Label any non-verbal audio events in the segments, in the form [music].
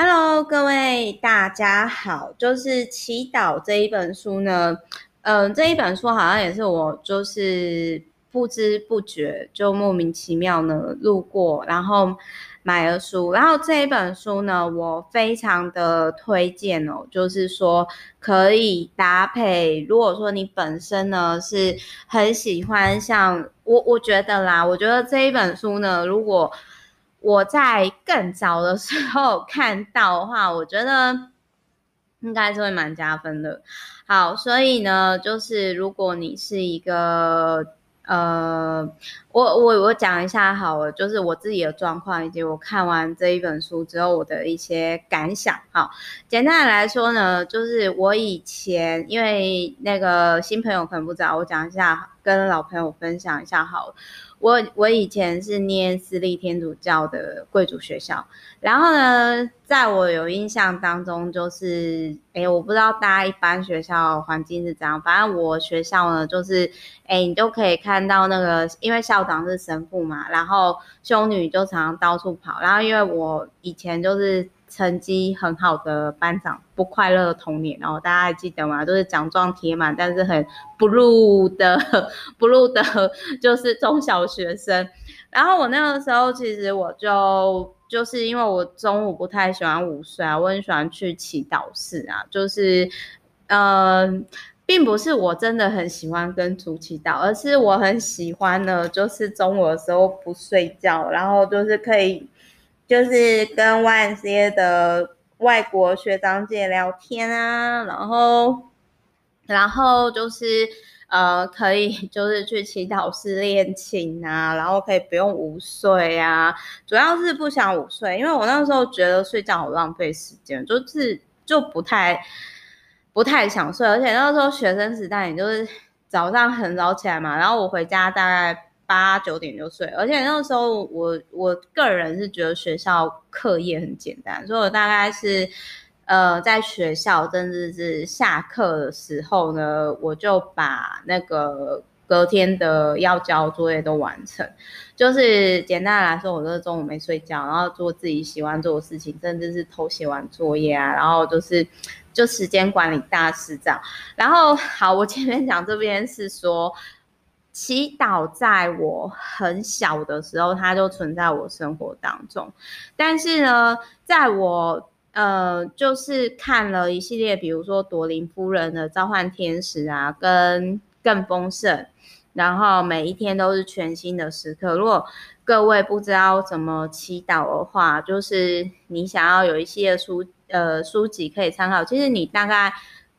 Hello，各位大家好。就是《祈祷》这一本书呢，嗯、这一本书好像也是我就是不知不觉就莫名其妙呢路过，然后买了书。然后这一本书呢，我非常的推荐哦，就是说可以搭配。如果说你本身呢是很喜欢像我，我觉得啦，我觉得这一本书呢，如果我在更早的时候看到的话，我觉得应该是会蛮加分的。好，所以呢，就是如果你是一个呃，我我我讲一下好了，就是我自己的状况以及我看完这一本书之后我的一些感想。好，简单的来说呢，就是我以前因为那个新朋友可能不知道，我讲一下，跟老朋友分享一下好了。我我以前是念私立天主教的贵族学校，然后呢，在我有印象当中，就是，诶，我不知道大家一般学校环境是怎样，反正我学校呢，就是，诶，你都可以看到那个，因为校长是神父嘛，然后修女就常常到处跑，然后因为我以前就是。成绩很好的班长，不快乐的童年，然后大家还记得吗？都是奖状贴满，但是很 blue 的 [laughs] blue 的，就是中小学生。然后我那个时候，其实我就就是因为我中午不太喜欢午睡啊，我很喜欢去祈祷室啊，就是嗯、呃，并不是我真的很喜欢跟主祈祷，而是我很喜欢呢，就是中午的时候不睡觉，然后就是可以。就是跟外界的外国学长姐聊天啊，然后，然后就是呃，可以就是去祈祷室练琴啊，然后可以不用午睡啊，主要是不想午睡，因为我那时候觉得睡觉好浪费时间，就是就不太不太想睡，而且那时候学生时代，你就是早上很早起来嘛，然后我回家大概。八九点就睡，而且那个时候我我个人是觉得学校课业很简单，所以我大概是呃在学校甚至是下课的时候呢，我就把那个隔天的要交作业都完成。就是简单来说，我就是中午没睡觉，然后做自己喜欢做的事情，甚至是偷写完作业啊，然后就是就时间管理大师这样。然后好，我前面讲这边是说。祈祷在我很小的时候，它就存在我生活当中。但是呢，在我呃，就是看了一系列，比如说朵琳夫人的召唤天使啊，跟更丰盛，然后每一天都是全新的时刻。如果各位不知道怎么祈祷的话，就是你想要有一些书呃书籍可以参考。其实你大概。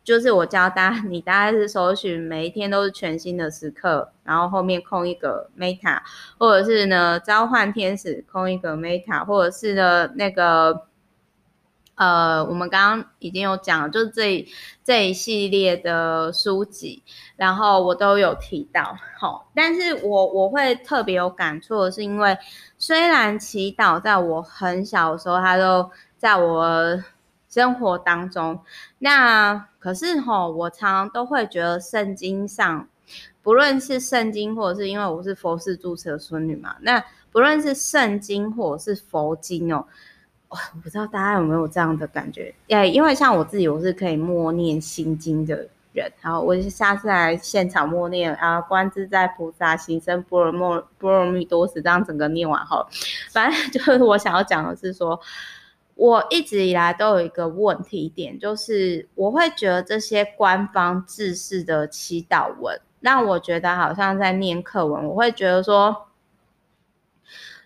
就是我教大家，你大概是搜寻每一天都是全新的时刻，然后后面空一个 meta，或者是呢召唤天使空一个 meta，或者是呢那个呃，我们刚刚已经有讲，就是这这一系列的书籍，然后我都有提到。好，但是我我会特别有感触是，因为虽然祈祷在我很小的时候，他都在我。生活当中，那可是吼，我常常都会觉得圣经上，不论是圣经，或者是因为我是佛寺住持的孙女嘛，那不论是圣经或者是佛经哦，我不知道大家有没有这样的感觉？哎，因为像我自己，我是可以默念心经的人，好，我下次来现场默念啊，观自在菩萨行深般若波罗蜜多时，这样整个念完后，反正就是我想要讲的是说。我一直以来都有一个问题点，就是我会觉得这些官方制式的祈祷文，让我觉得好像在念课文。我会觉得说，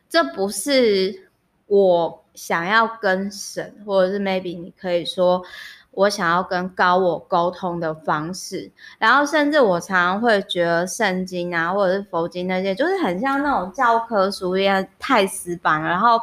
这不是我想要跟神，或者是 maybe 你可以说我想要跟高我沟通的方式。然后甚至我常常会觉得圣经啊，或者是佛经那些，就是很像那种教科书一样太死板，然后。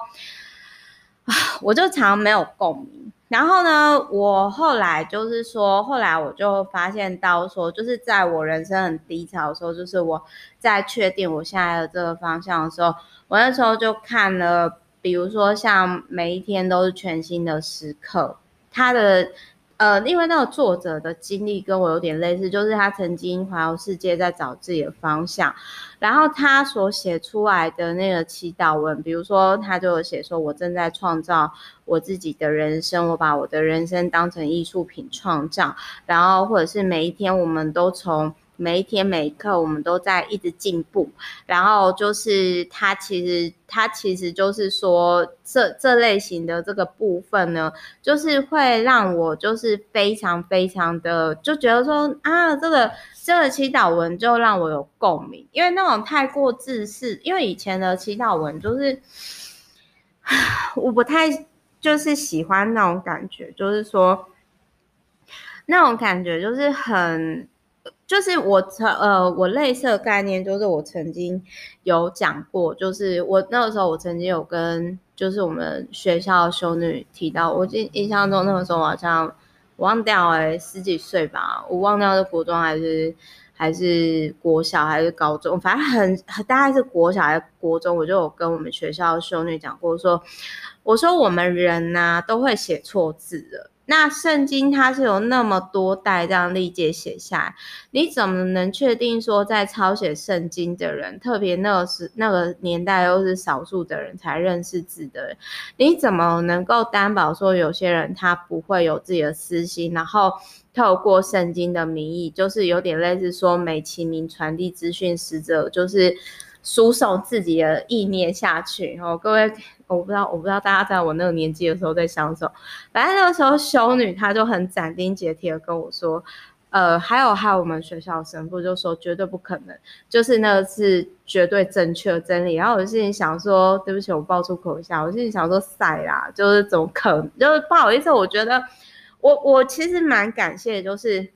[laughs] 我就常没有共鸣，然后呢，我后来就是说，后来我就发现到说，就是在我人生很低潮的时候，就是我在确定我现在的这个方向的时候，我那时候就看了，比如说像每一天都是全新的时刻，他的呃，因为那个作者的经历跟我有点类似，就是他曾经环游世界在找自己的方向，然后他所写出来的那个祈祷文，比如说他就写说，我正在创造我自己的人生，我把我的人生当成艺术品创造，然后或者是每一天我们都从。每一天每一刻，我们都在一直进步。然后就是他其实他其实就是说，这这类型的这个部分呢，就是会让我就是非常非常的就觉得说啊，这个这个祈祷文就让我有共鸣，因为那种太过自私，因为以前的祈祷文就是 [sighs] 我不太就是喜欢那种感觉，就是说那种感觉就是很。就是我曾呃，我类似的概念，就是我曾经有讲过，就是我那个时候我曾经有跟就是我们学校的修女提到，我记印象中那个时候好像我忘掉哎、十几岁吧，我忘掉是国中还是还是国小还是高中，反正很很大概是国小还是国中，我就有跟我们学校的修女讲过说，我说我们人呐、都会写错字的。那圣经它是有那么多代这样历届写下来，你怎么能确定说在抄写圣经的人，特别那个时那个年代又是少数的人才认识字的人，你怎么能够担保说有些人他不会有自己的私心，然后透过圣经的名义，就是有点类似说美其名传递资讯使者，就是输送自己的意念下去。哦各位。我不知道，我不知道大家在我那个年纪的时候在想什么。反正那个时候修女她就很斩钉截铁的跟我说，呃，还有还有我们学校神父就说绝对不可能，就是那个是绝对正确的真理。然后我心里想说，对不起，我爆粗口一下，我心里想说塞啦，就是怎么可能，就是不好意思，我觉得我我其实蛮感谢，就是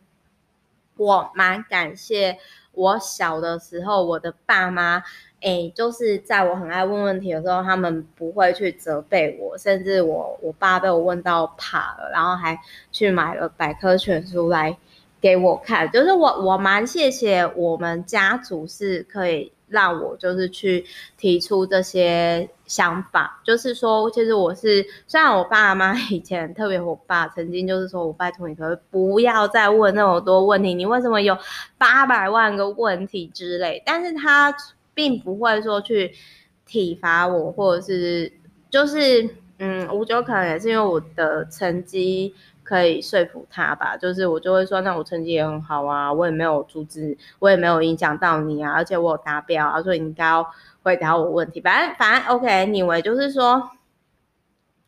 我蛮感谢我小的时候我的爸妈。哎，就是在我很爱问问题的时候，他们不会去责备我，甚至我我爸被我问到怕了，然后还去买了百科全书来给我看。就是我我蛮谢谢我们家族是可以让我就是去提出这些想法。就是说，其实我是虽然我爸妈以前特别，我爸曾经就是说我拜托你，可不要再问那么多问题，你为什么有八百万个问题之类，但是他。并不会说去体罚我，或者是就是嗯，我觉得可能也是因为我的成绩可以说服他吧。就是我就会说，那我成绩也很好啊，我也没有阻止，我也没有影响到你啊，而且我有达标啊，所以你应该要回答我问题。反正反正 OK，你们就是说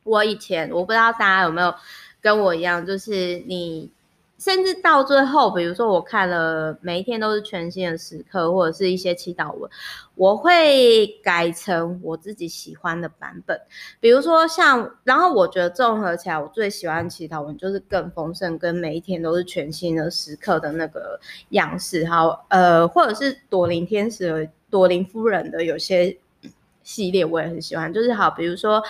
我以前我不知道大家有没有跟我一样，就是你。甚至到最后，比如说我看了每一天都是全新的时刻，或者是一些祈祷文，我会改成我自己喜欢的版本。比如说像，然后我觉得综合起来，我最喜欢祈祷文就是更丰盛，跟每一天都是全新的时刻的那个样式。好，呃，或者是朵琳天使、朵琳夫人的有些系列我也很喜欢。就是好，比如说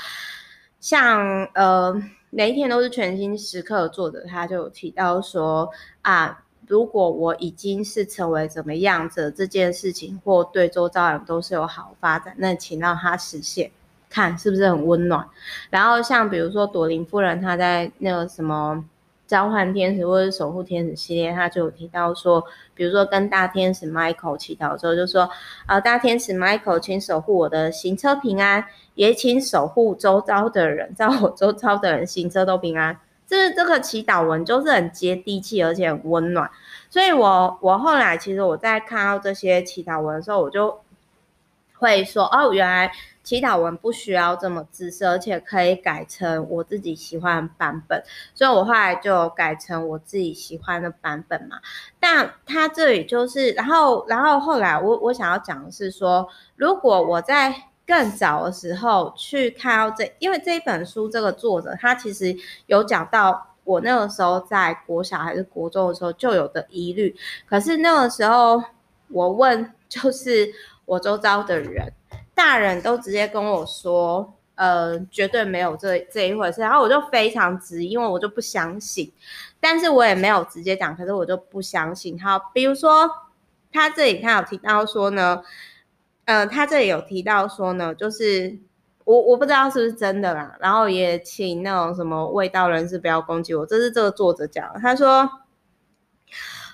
像呃。每一天都是全新时刻作者，他就提到说啊，如果我已经是成为怎么样子这件事情，或对周遭人都是有好发展，那请让他实现，看是不是很温暖。然后像比如说朵琳夫人，她在那个什么。召唤天使或者守护天使系列，她就有提到说，比如说跟大天使 Michael 祈祷的时候，就说啊，大天使 Michael，请守护我的行车平安，也请守护周遭的人，在我周遭的人行车都平安。这这个祈祷文就是很接地气，而且很温暖。所以我我后来其实我在看到这些祈祷文的时候，我就会说，哦，原来。祈祷文不需要这么自私，而且可以改成我自己喜欢的版本，所以我后来就改成我自己喜欢的版本嘛。但他这里就是，然后，然后后来我我想要讲的是说，如果我在更早的时候去看到这，因为这一本书这个作者他其实有讲到我那个时候在国小还是国中的时候就有的疑虑，可是那个时候我问就是我周遭的人。大人都直接跟我说，呃，绝对没有这这一回事，然后我就非常直，因为我就不相信，但是我也没有直接讲，可是我就不相信。好，比如说他这里他有提到说呢，呃，他这里有提到说呢，就是我我不知道是不是真的啦，然后也请那种什么味道人士不要攻击我，这是这个作者讲，他说。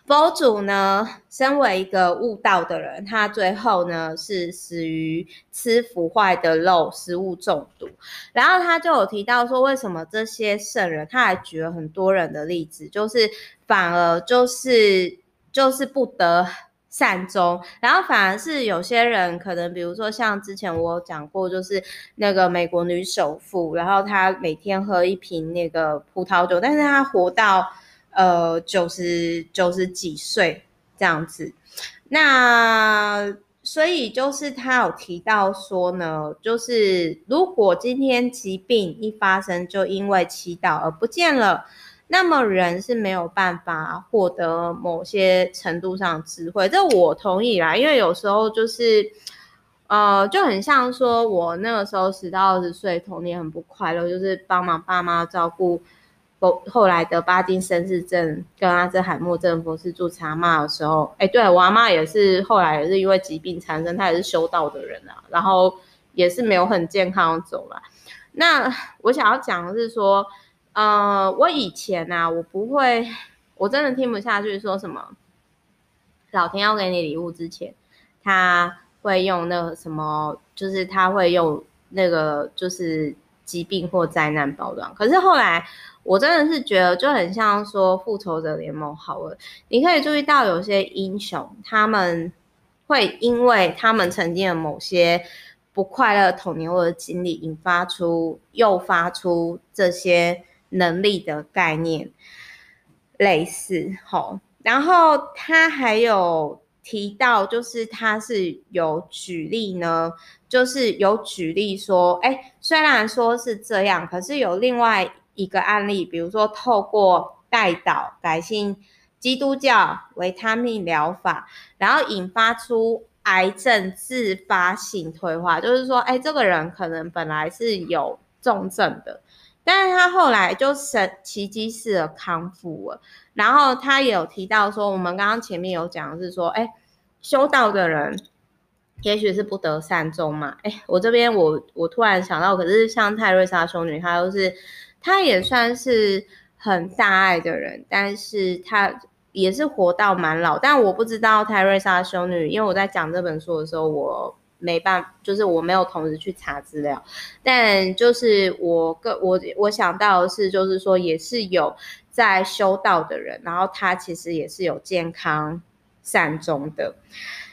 佛祖呢，身为一个悟道的人，他最后呢是死于吃腐坏的肉食物中毒。然后他就有提到说，为什么这些圣人，他还举了很多人的例子，就是反而就是就是不得善终，然后反而是有些人可能，比如说像之前我有讲过，就是那个美国女首富，然后她每天喝一瓶那个葡萄酒，但是她活到。呃，九十九十几岁这样子，那所以就是她有提到说呢，就是如果今天疾病一发生，就因为祈祷而不见了，那么人是没有办法获得某些程度上的智慧。这我同意啦，因为有时候就是，呃，就很像说我那个时候十到二十岁，童年很不快乐，就是帮忙爸妈照顾。后后来得巴金森氏症跟阿兹海默症，不是住茶妈的时候，哎，对我阿妈也是后来也是因为疾病产生，她也是修道的人啊，然后也是没有很健康走了。那我想要讲的是说，呃，我以前啊，我不会，我真的听不下去说什么，老天要给你礼物之前，他会用那个什么，就是他会用那个就是疾病或灾难包装，可是后来。我真的是觉得就很像说复仇者联盟好了，你可以注意到有些英雄，他们会因为他们曾经的某些不快乐童年或者经历，引发出、诱发出这些能力的概念，类似吼。然后他还有提到，就是他是有举例呢，就是有举例说，哎，虽然说是这样，可是有另外。一个案例，比如说透过代祷改信基督教维他命疗法，然后引发出癌症自发性退化，就是说，哎，这个人可能本来是有重症的，但是他后来就神奇迹式的康复了。然后他也有提到说，我们刚刚前面有讲是说，哎，修道的人也许是不得善终嘛。哎，我这边我我突然想到，可是像泰瑞莎修女，她都是。她也算是很大爱的人，但是她也是活到蛮老。但我不知道泰瑞莎修女，因为我在讲这本书的时候，我没办，就是我没有同时去查资料。但就是我个我我想到的是，就是说也是有在修道的人，然后他其实也是有健康善终的。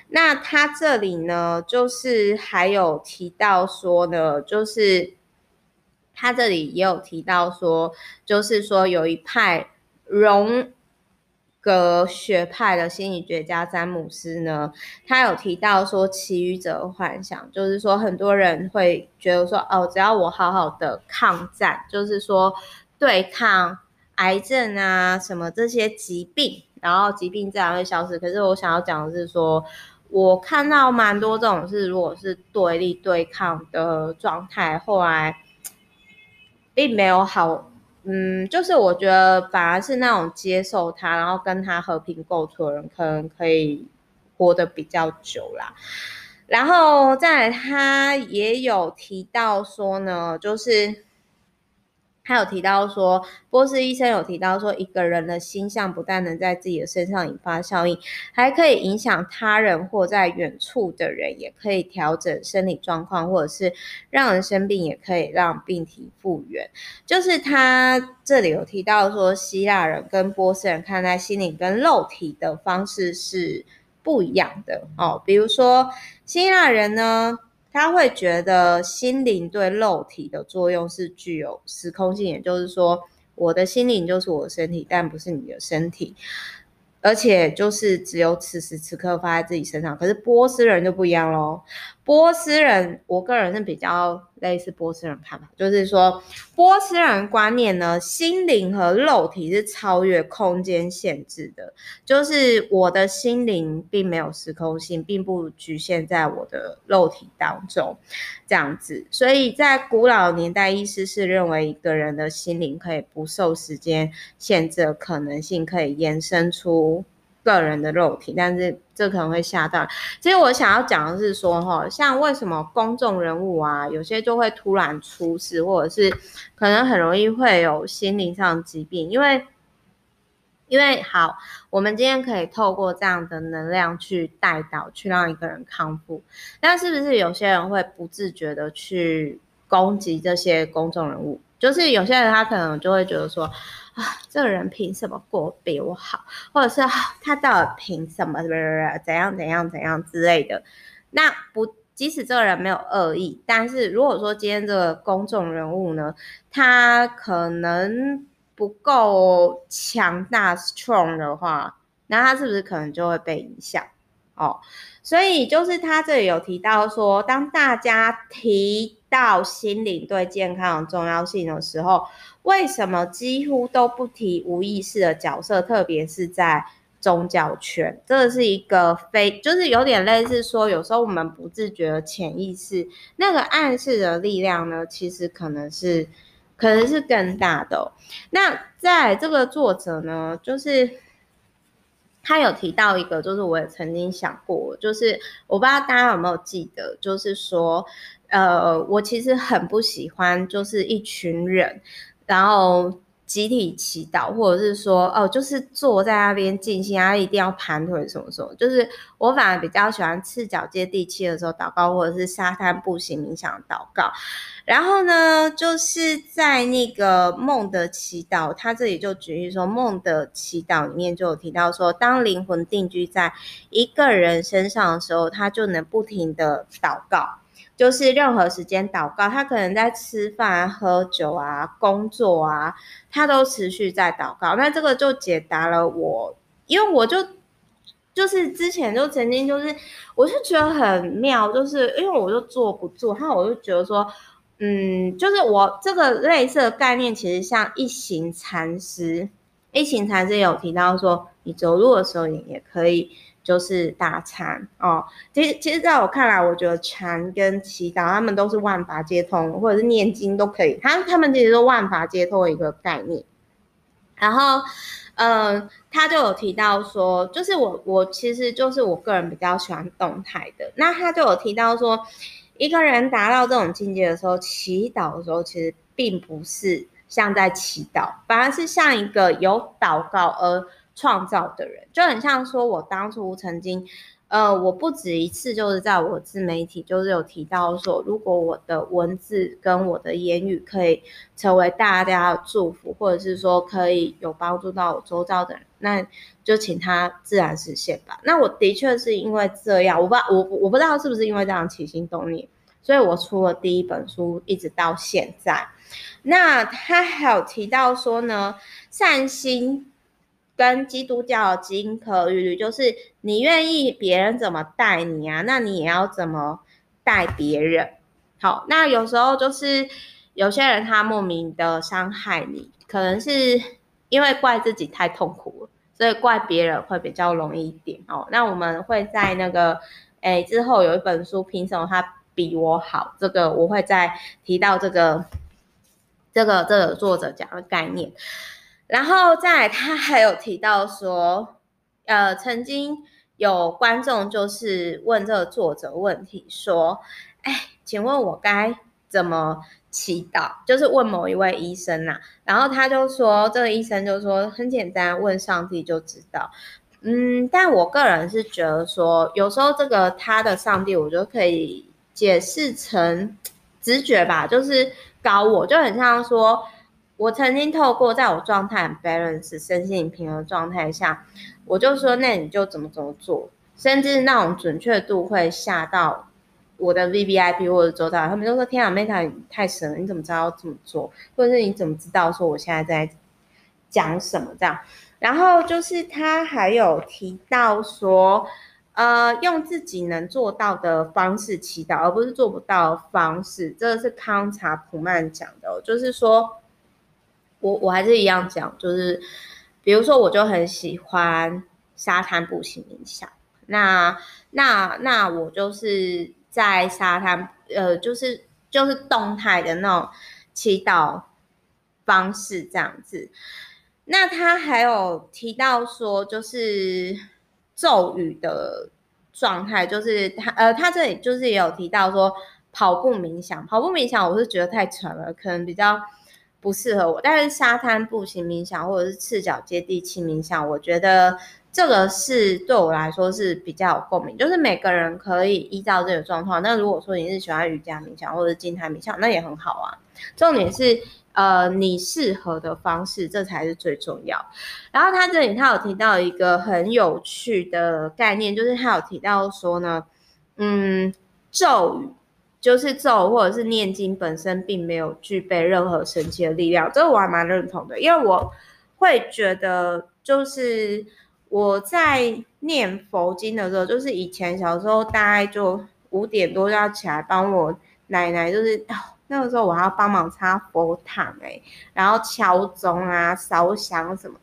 那他这里呢，就是还有提到说呢，就是。他这里也有提到说，就是说有一派荣格学派的心理学家詹姆斯呢，他有提到说，其余者幻想，就是说很多人会觉得说，哦，只要我好好的抗战，就是说对抗癌症啊什么这些疾病，然后疾病自然会消失。可是我想要讲的是说，我看到蛮多这种是，如果是对立对抗的状态，后来。并没有好，嗯，就是我觉得反而是那种接受他，然后跟他和平共处的人，可能可以活得比较久啦。然后再来，他也有提到说呢，就是。他有提到说，波斯医生有提到说，一个人的心象不但能在自己的身上引发效应，还可以影响他人或在远处的人，也可以调整生理状况，或者是让人生病，也可以让病体复原。就是他这里有提到说，希腊人跟波斯人看待心灵跟肉体的方式是不一样的哦。比如说，希腊人呢。他会觉得心灵对肉体的作用是具有时空性，也就是说，我的心灵就是我的身体，但不是你的身体。而且就是只有此时此刻发在自己身上，可是波斯人就不一样喽。波斯人，我个人是比较类似波斯人看法，就是说波斯人观念呢，心灵和肉体是超越空间限制的，就是我的心灵并没有时空性，并不局限在我的肉体当中，这样子。所以在古老年代，医师是认为一个人的心灵可以不受时间限制的可能性，可以延伸出。个人的肉体，但是这可能会吓到。其实我想要讲的是说，哈，像为什么公众人物啊，有些就会突然出事，或者是可能很容易会有心灵上疾病，因为，因为好，我们今天可以透过这样的能量去带导，去让一个人康复。但是不是有些人会不自觉的去攻击这些公众人物？就是有些人他可能就会觉得说。这个人凭什么过比我好？或者是他到底凭什么？怎样怎样怎样之类的？那不，即使这个人没有恶意，但是如果说今天这个公众人物呢，他可能不够强大 strong 的话，那他是不是可能就会被影响？哦，所以就是他这里有提到说，当大家提到心灵对健康的重要性的时候，为什么几乎都不提无意识的角色，特别是在宗教圈？这是一个非，就是有点类似说，有时候我们不自觉的潜意识那个暗示的力量呢，其实可能是可能是更大的。那在这个作者呢，就是。他有提到一个，就是我也曾经想过，就是我不知道大家有没有记得，就是说，呃，我其实很不喜欢，就是一群人，然后集体祈祷，或者是说，哦，就是坐在那边静心，啊，一定要盘腿什么什么，就是我反而比较喜欢赤脚接地气的时候祷告，或者是沙滩步行冥想祷告。然后呢，就是在那个梦的祈祷，他这里就举例说，梦的祈祷里面就有提到说，当灵魂定居在一个人身上的时候，他就能不停的祷告，就是任何时间祷告，他可能在吃饭、喝酒啊、工作啊，他都持续在祷告。那这个就解答了我，因为我就就是之前就曾经就是，我是觉得很妙，就是因为我就坐不住，然后我就觉得说。嗯，就是我这个类似的概念，其实像一行禅师，一行禅师有提到说，你走路的时候你也可以，就是打禅哦。其实，其实在我看来，我觉得禅跟祈祷，他们都是万法皆通，或者是念经都可以。他他们其实都万法皆通的一个概念。然后，嗯、他就有提到说，就是我我其实就是我个人比较喜欢动态的。那他就有提到说。一个人达到这种境界的时候，祈祷的时候其实并不是像在祈祷，反而是像一个有祷告而创造的人，就很像说，我当初曾经，呃，我不止一次就是在我自媒体就是有提到说，如果我的文字跟我的言语可以成为大家的祝福，或者是说可以有帮助到我周遭的人，那就请他自然实现吧。那我的确是因为这样，我不知道我我不知道是不是因为这样起心动念，所以我出了第一本书，一直到现在。那他还有提到说呢，善心跟基督教的金科玉律，就是你愿意别人怎么待你啊，那你也要怎么待别人。好，那有时候就是有些人他莫名的伤害你，可能是因为怪自己太痛苦了，所以怪别人会比较容易一点哦。那我们会在那个诶之后有一本书，凭什么他比我好？这个我会再提到这个这个这个作者讲的概念。然后再，他还有提到说，呃，曾经有观众就是问这个作者问题说，哎，请问我该怎么祈祷？就是问某一位医生呐、然后他就说，这个医生就说很简单，问上帝就知道。嗯，但我个人是觉得说，有时候这个他的上帝，我就可以解释成直觉吧，就是高我，就很像说。我曾经透过在我状态很 balance、身心平衡状态下，我就说，那你就怎么怎么做，甚至那种准确度会吓到我的 VVIP 或者周遭，他们就说：“天啊，Meta 你太神了，你怎么知道要怎么做？或者是你怎么知道说我现在在讲什么？”这样，然后就是他还有提到说，呃，用自己能做到的方式祈祷，而不是做不到的方式。这个是康查普曼讲的，就是说。我我还是一样讲，就是比如说，我就很喜欢沙滩步行冥想。那那那我就是在沙滩，呃，就是就是动态的那种祈祷方式这样子。那他还有提到说，就是咒语的状态，就是他呃，他这里就是也有提到说跑步冥想，跑步冥想我是觉得太沉了，可能比较不适合我。但是沙滩步行冥想或者是赤脚接地气冥想，我觉得这个是对我来说是比较有共鸣，就是每个人可以依照这个状况。那如果说你是喜欢瑜伽冥想或者是静态冥想，那也很好啊。重点是。呃，你适合的方式，这才是最重要。然后他这里他有提到一个很有趣的概念，就是他有提到说呢，嗯，咒语就是咒或者是念经本身并没有具备任何神奇的力量，这个我还蛮认同的，因为我会觉得，就是我在念佛经的时候，就是以前小时候大概就五点多就要起来帮我奶奶，就是。那个时候我还要帮忙擦佛堂哎，然后敲钟啊、烧香什么。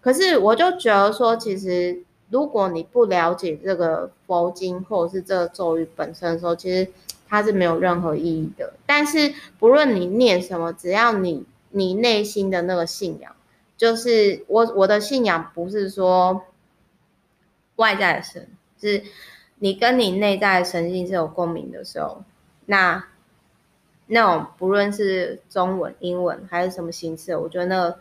可是我就觉得说，其实如果你不了解这个佛经或者是这个咒语本身的时候，其实它是没有任何意义的。但是不论你念什么，只要你你内心的那个信仰，就是我我的信仰不是说外在的神，是你跟你内在的神性是有共鸣的时候，那。那种不论是中文、英文还是什么形式，我觉得那个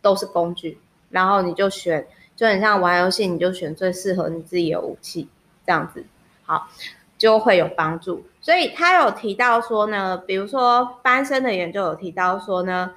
都是工具。然后你就选，就很像玩游戏，你就选最适合你自己的武器，这样子好就会有帮助。所以他有提到说呢，比如说翻身的研究有提到说呢，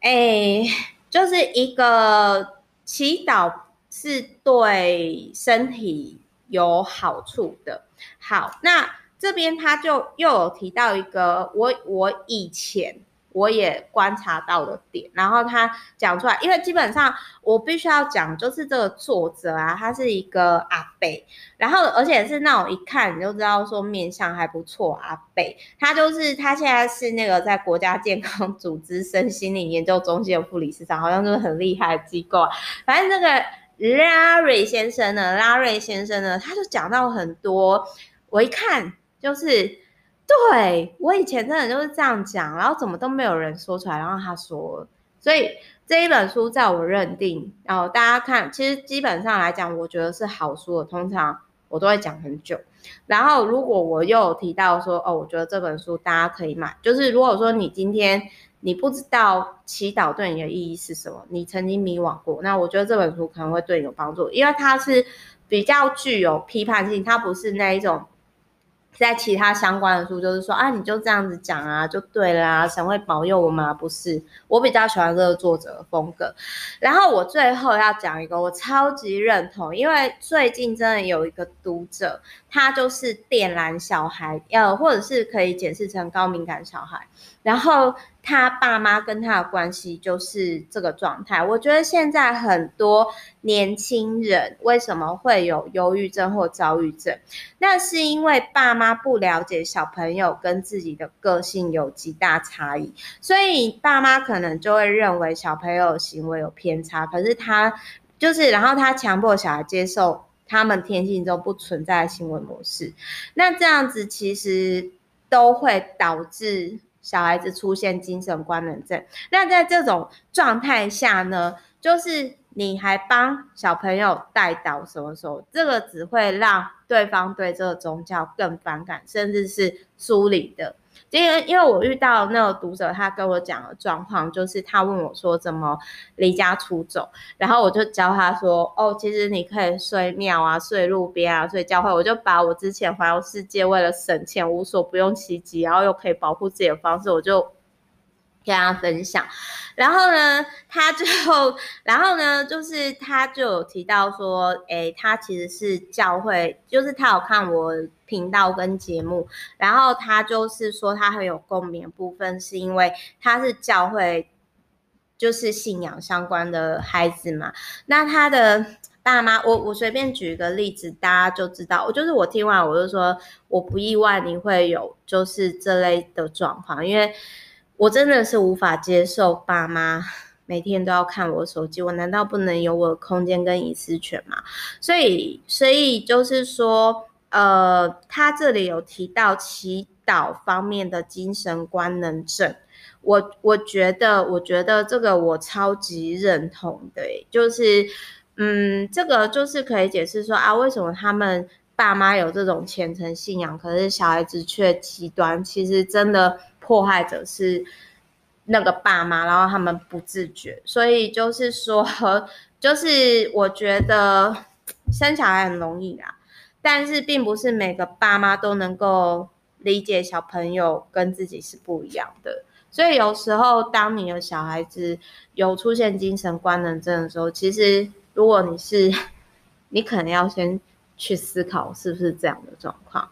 哎，就是一个祈祷是对身体有好处的。好，那。这边他就又有提到一个我我以前我也观察到的点，然后他讲出来，因为基本上我必须要讲，就是这个作者啊，他是一个阿伯，然后而且是那种一看你就知道说面相还不错阿伯，他就是他现在是那个在国家健康组织身心灵研究中心的副理事长，好像就是很厉害的机构啊。反正这个拉瑞先生呢，拉瑞先生呢，他就讲到很多，我一看。就是，对，我以前真的就是这样讲，然后怎么都没有人说出来，然后他说，所以这一本书在我认定，然后大家看，其实基本上来讲，我觉得是好书的，通常我都会讲很久。然后如果我又有提到说，哦，我觉得这本书大家可以买，就是如果说你今天你不知道祈祷对你的意义是什么，你曾经迷惘过，那我觉得这本书可能会对你有帮助，因为它是比较具有批判性，它不是那一种。在其他相关的书，就是说啊，你就这样子讲啊，就对啦，神会保佑我吗？不是，我比较喜欢这个作者的风格。然后我最后要讲一个，我超级认同，因为最近真的有一个读者，他就是电缆小孩，呃，或者是可以解释成高敏感小孩，然后。他爸妈跟他的关系就是这个状态。我觉得现在很多年轻人为什么会有忧郁症或躁郁症？那是因为爸妈不了解小朋友跟自己的个性有极大差异，所以爸妈可能就会认为小朋友行为有偏差。可是他就是，然后他强迫小孩接受他们天性中不存在的行为模式。那这样子其实都会导致。小孩子出现精神官能症，那在这种状态下呢，就是你还帮小朋友带到什么时候，这个只会让对方对这个宗教更反感，甚至是疏离的。因为因为我遇到那个读者，他跟我讲的状况，就是他问我说怎么离家出走，然后我就教他说，哦，其实你可以睡庙啊，睡路边啊，睡教会。我就把我之前环游世界为了省钱无所不用其极，然后又可以保护自己的方式，我就。跟大家分享，然后呢，他就，然后呢，就是他就有提到说，诶，他其实是教会，就是他有看我频道跟节目，然后他就是说他很有共鸣部分，是因为他是教会，就是信仰相关的孩子嘛。那他的爸妈，我我随便举一个例子，大家就知道，我就是我听完我就说，我不意外你会有就是这类的状况，因为。我真的是无法接受爸妈每天都要看我手机，我难道不能有我的空间跟隐私权吗？所以，所以就是说，呃，他这里有提到祈祷方面的精神官能症，我我觉得，我觉得这个我超级认同的，就是。嗯，这个就是可以解释说啊，为什么他们爸妈有这种虔诚信仰，可是小孩子却极端？其实真的迫害者是那个爸妈，然后他们不自觉。所以就是说，[laughs] 就是我觉得生小孩很容易啦，但是并不是每个爸妈都能够理解小朋友跟自己是不一样的。所以有时候，当你的小孩子有出现精神官能症的时候，其实如果你是，[laughs] 你可能要先去思考是不是这样的状况。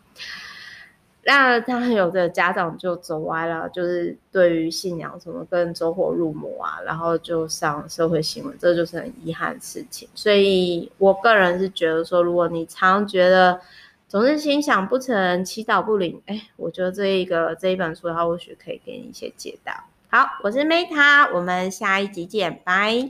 那当然，有的家长就走歪了，就是对于信仰什么跟走火入魔啊，然后就上社会新闻，这就是很遗憾的事情。所以我个人是觉得说，如果你常觉得，总是心想不成，祈祷不灵。哎，我觉得这一个这一本书，它或许可以给你一些解答。好，我是 Meta，我们下一集见，拜。